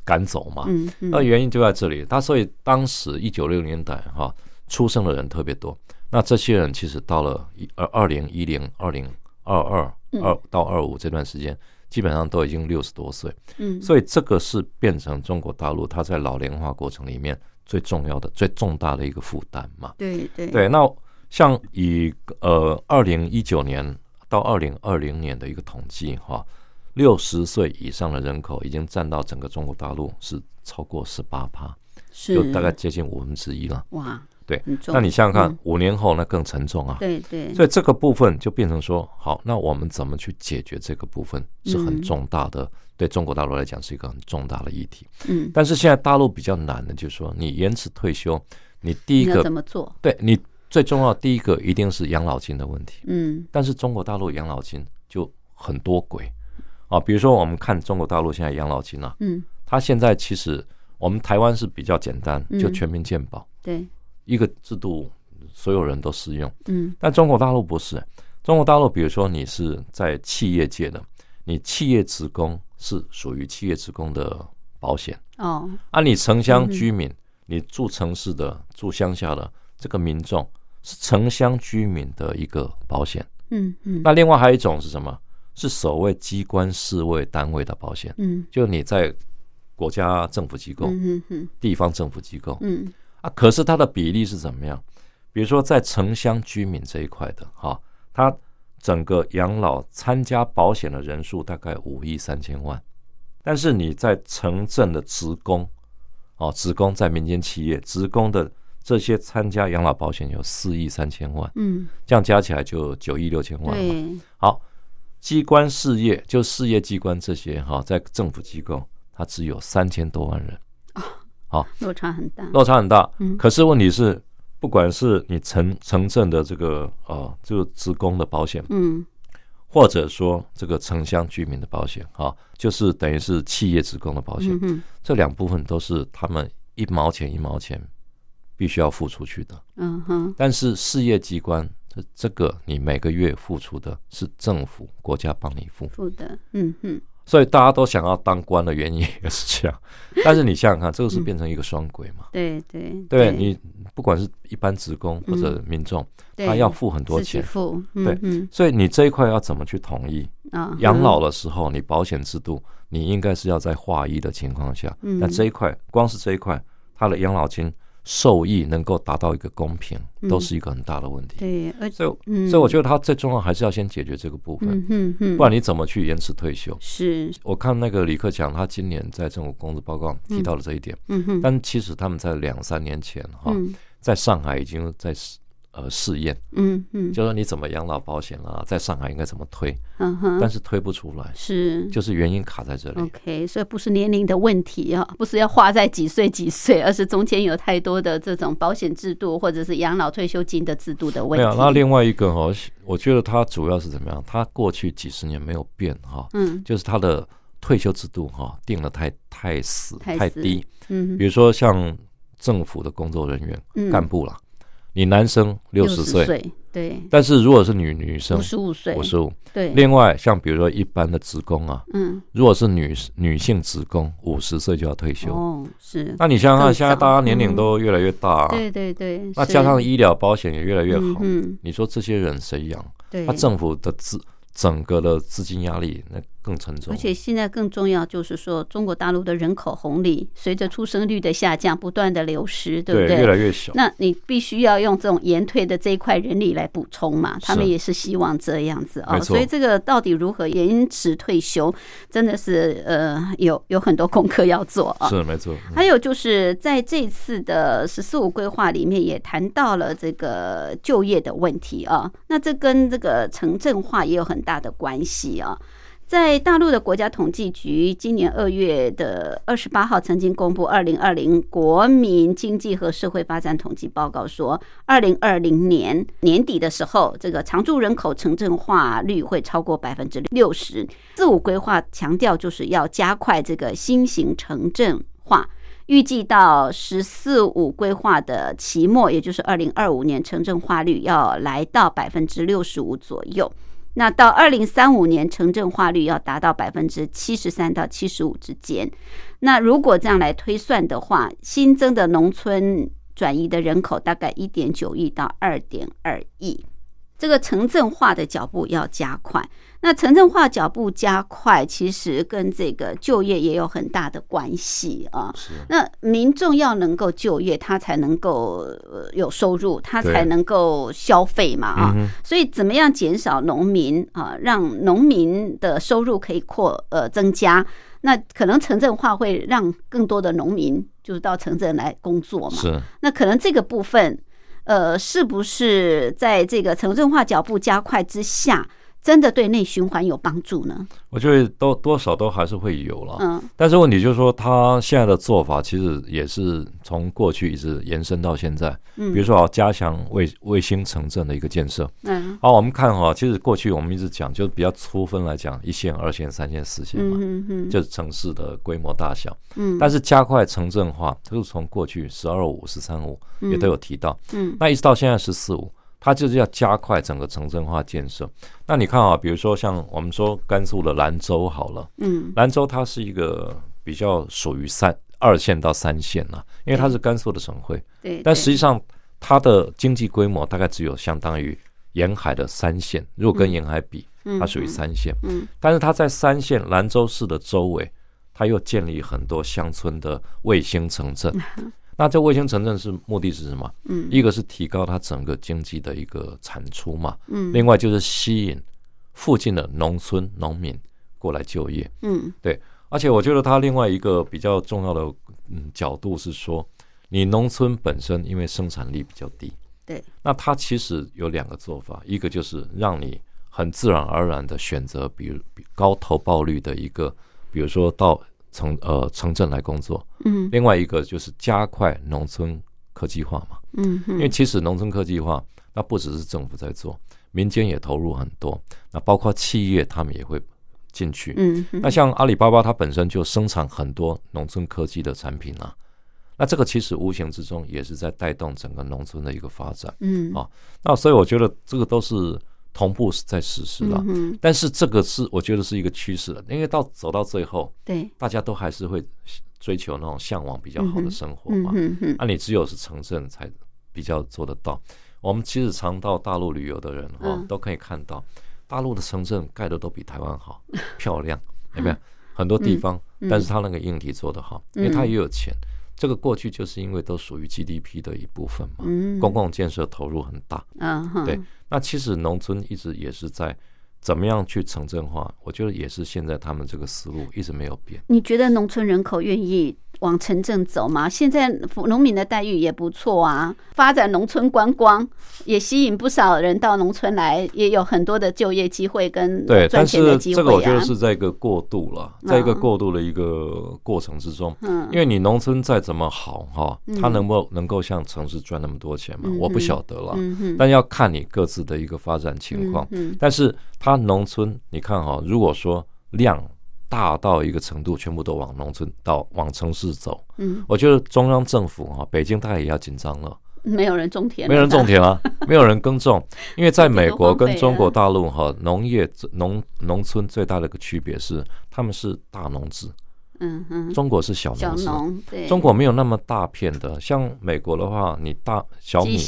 赶走嘛。那原因就在这里。他所以当时一九六年代哈出生的人特别多，那这些人其实到了二二零一零二零二二二到二五这段时间。基本上都已经六十多岁，嗯，所以这个是变成中国大陆它在老龄化过程里面最重要的、最重大的一个负担嘛。对对对，那像以呃二零一九年到二零二零年的一个统计哈，六十岁以上的人口已经占到整个中国大陆是超过十八趴，是就大概接近五分之一了。哇！对，那你想想看，五年后那更沉重啊。对对，所以这个部分就变成说，好，那我们怎么去解决这个部分是很重大的，对中国大陆来讲是一个很重大的议题。嗯，但是现在大陆比较难的，就是说你延迟退休，你第一个怎么做？对你最重要第一个一定是养老金的问题。嗯，但是中国大陆养老金就很多鬼啊，比如说我们看中国大陆现在养老金啊，嗯，它现在其实我们台湾是比较简单，就全民健保。对。一个制度，所有人都适用。嗯，但中国大陆不是。中国大陆，比如说你是在企业界的，你企业职工是属于企业职工的保险。哦，啊，你城乡居民，你住城市的、住乡下的这个民众是城乡居民的一个保险。嗯嗯。那另外还有一种是什么？是所谓机关事位单位的保险。嗯，就你在国家政府机构、地方政府机构。嗯。啊，可是它的比例是怎么样？比如说在城乡居民这一块的，哈，它整个养老参加保险的人数大概五亿三千万，但是你在城镇的职工，哦，职工在民间企业，职工的这些参加养老保险有四亿三千万，嗯，这样加起来就九亿六千万嘛。好，机关事业就事业机关这些哈，在政府机构，它只有三千多万人。好，落差很大，落差很大。嗯，可是问题是，不管是你城城镇的这个呃，这个职工的保险，嗯，或者说这个城乡居民的保险，哈，就是等于是企业职工的保险，嗯，这两部分都是他们一毛钱一毛钱必须要付出去的，嗯哼。但是事业机关这这个你每个月付出的是政府国家帮你付，付的，嗯哼。所以大家都想要当官的原因也是这样，但是你想想看，这个是变成一个双轨嘛？对对，对你不管是一般职工或者民众，他要付很多钱，付对，所以你这一块要怎么去统一？啊，养老的时候，你保险制度你应该是要在划一的情况下，那这一块光是这一块，他的养老金。受益能够达到一个公平，都是一个很大的问题。对，所以，所以我觉得他最重要还是要先解决这个部分。嗯嗯，不然你怎么去延迟退休？是，我看那个李克强，他今年在政府工作报告提到了这一点。嗯哼，但其实他们在两三年前哈，在上海已经在呃试验，嗯嗯，就说你怎么养老保险啦，在上海应该怎么推，嗯哼，但是推不出来，是，就是原因卡在这里。OK，所以不是年龄的问题啊，不是要花在几岁几岁，而是中间有太多的这种保险制度或者是养老退休金的制度的问题。没有，那另外一个哈，我觉得它主要是怎么样？它过去几十年没有变哈，嗯，就是它的退休制度哈定的太太死太低，嗯，比如说像政府的工作人员干部了。你男生六十岁，对，但是如果是女女生五十五岁，五十五，对。另外，像比如说一般的职工啊，嗯，如果是女女性职工，五十岁就要退休，哦，是。那你想想看，现在大家年龄都越来越大，对对对，那加上医疗保险也越来越好，嗯，你说这些人谁养？对，那政府的资整个的资金压力那。更沉重，而且现在更重要就是说，中国大陆的人口红利随着出生率的下降不断的流失，对不对？越来越小。那你必须要用这种延退的这一块人力来补充嘛？他们也是希望这样子啊。所以这个到底如何延迟退休，真的是呃有有很多功课要做啊。是没错。还有就是在这次的“十四五”规划里面也谈到了这个就业的问题啊。那这跟这个城镇化也有很大的关系啊。在大陆的国家统计局今年二月的二十八号曾经公布二零二零国民经济和社会发展统计报告，说二零二零年年底的时候，这个常住人口城镇化率会超过百分之六十。四五规划强调就是要加快这个新型城镇化，预计到十四五规划的期末，也就是二零二五年，城镇化率要来到百分之六十五左右。那到二零三五年，城镇化率要达到百分之七十三到七十五之间。那如果这样来推算的话，新增的农村转移的人口大概一点九亿到二点二亿。这个城镇化的脚步要加快。那城镇化脚步加快，其实跟这个就业也有很大的关系啊。那民众要能够就业，他才能够有收入，他才能够消费嘛啊。所以怎么样减少农民啊，让农民的收入可以扩呃增加？那可能城镇化会让更多的农民就是到城镇来工作嘛。是。那可能这个部分。呃，是不是在这个城镇化脚步加快之下？真的对内循环有帮助呢？我觉得多多少都还是会有了。嗯，但是问题就是说，他现在的做法其实也是从过去一直延伸到现在。嗯，比如说啊，加强卫卫星城镇的一个建设。嗯，好，我们看哈，其实过去我们一直讲，就是比较粗分来讲，一线、二线、三线、四线嘛，嗯嗯，就是城市的规模大小。嗯，但是加快城镇化，就是从过去十二五、十三五也都有提到。嗯，那一直到现在十四五。它就是要加快整个城镇化建设。那你看啊，比如说像我们说甘肃的兰州好了，嗯，兰州它是一个比较属于三二线到三线了，因为它是甘肃的省会。对。但实际上它的经济规模大概只有相当于沿海的三线，如果跟沿海比，它属于三线。嗯。但是它在三线兰州市的周围，它又建立很多乡村的卫星城镇。那这卫星城镇是目的是什么？嗯，一个是提高它整个经济的一个产出嘛，嗯，另外就是吸引附近的农村农民过来就业，嗯，对。而且我觉得它另外一个比较重要的嗯角度是说，你农村本身因为生产力比较低，对，那它其实有两个做法，一个就是让你很自然而然的选择，比如高投报率的一个，比如说到。城呃城镇来工作，嗯，另外一个就是加快农村科技化嘛，嗯，因为其实农村科技化，那不只是政府在做，民间也投入很多，那包括企业他们也会进去，嗯，那像阿里巴巴它本身就生产很多农村科技的产品啊，那这个其实无形之中也是在带动整个农村的一个发展，嗯，啊，那所以我觉得这个都是。同步是在实施了，但是这个是我觉得是一个趋势了，因为到走到最后，对，大家都还是会追求那种向往比较好的生活嘛。那你只有是城镇才比较做得到。我们其实常到大陆旅游的人哈，都可以看到大陆的城镇盖的都比台湾好 漂亮，有没有？很多地方，但是他那个硬体做得好，因为他也有钱。这个过去就是因为都属于 GDP 的一部分嘛，公共建设投入很大，嗯，对。那其实农村一直也是在怎么样去城镇化，我觉得也是现在他们这个思路一直没有变。你觉得农村人口愿意往城镇走嘛。现在农民的待遇也不错啊，发展农村观光也吸引不少人到农村来，也有很多的就业机会跟对，赚钱的机会啊。这个我觉得是在一个过渡了，在一个过渡的一个过程之中。嗯，因为你农村再怎么好哈，它能够能够像城市赚那么多钱吗？我不晓得了。嗯但要看你各自的一个发展情况。嗯。但是它农村，你看哈，如果说量大到一个程度，全部都往农村到往城市走，嗯，我觉得中央政府啊，北京大概也要紧张了。没有人种田，没有人种田啊，没有人耕种，因为在美国跟中国大陆哈，农业农农村最大的一个区别是，他们是大农子。嗯哼，中国是小农，对，中国没有那么大片的。像美国的话，你大小米、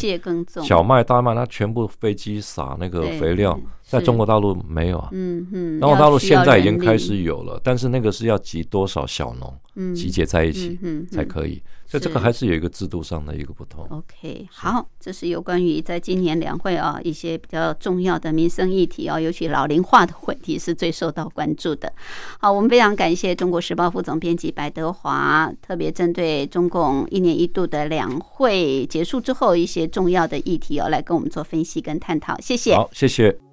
小麦、大麦，它全部飞机撒那个肥料，在中国大陆没有啊。嗯嗯，中国大陆现在已经开始有了，但是那个是要集多少小农嗯集结在一起嗯才可以。所以这个还是有一个制度上的一个不同。OK，好，这是有关于在今年两会啊一些比较重要的民生议题啊，尤其老龄化的问题是最受到关注的。好，我们非常感谢中国时报副总编辑白德华，特别针对中共一年一度的两会结束之后一些重要的议题哦，来跟我们做分析跟探讨。谢谢。好，谢谢。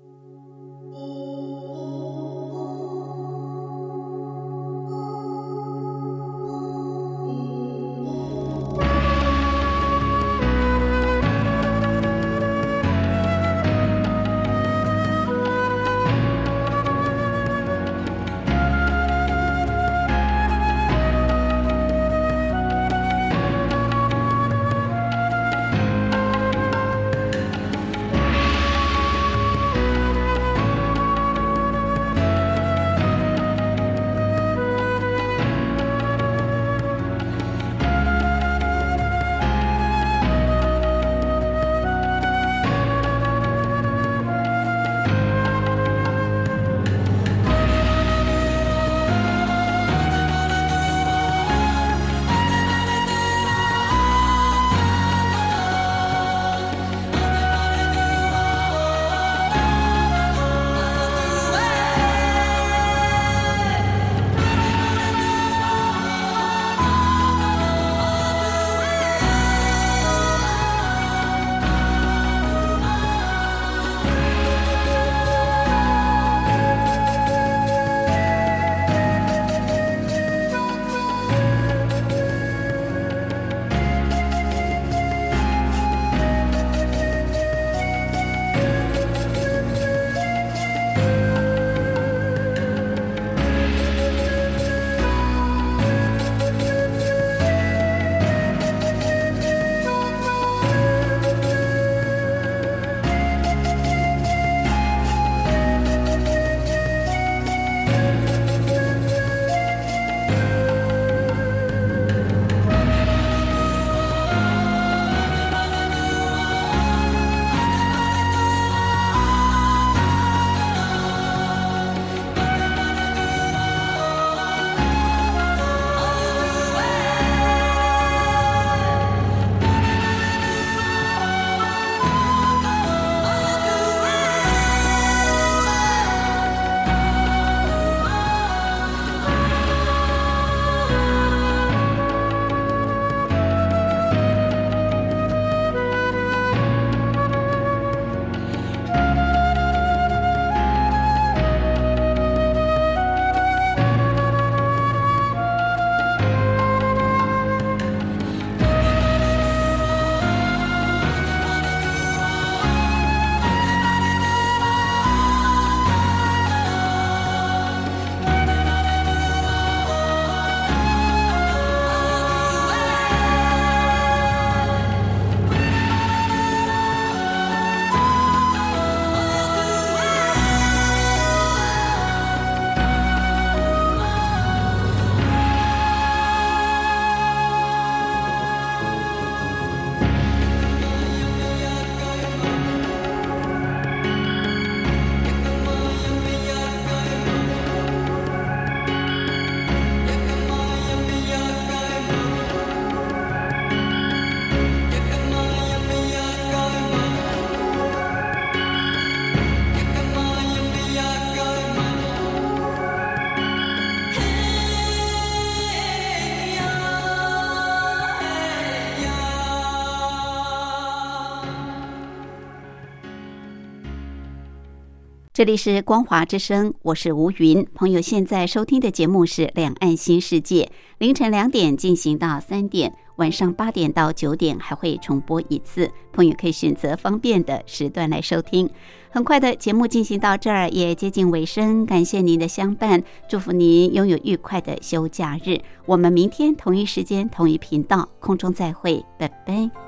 这里是光华之声，我是吴云。朋友现在收听的节目是《两岸新世界》，凌晨两点进行到三点，晚上八点到九点还会重播一次。朋友可以选择方便的时段来收听。很快的节目进行到这儿，也接近尾声，感谢您的相伴，祝福您拥有愉快的休假日。我们明天同一时间同一频道空中再会，拜拜。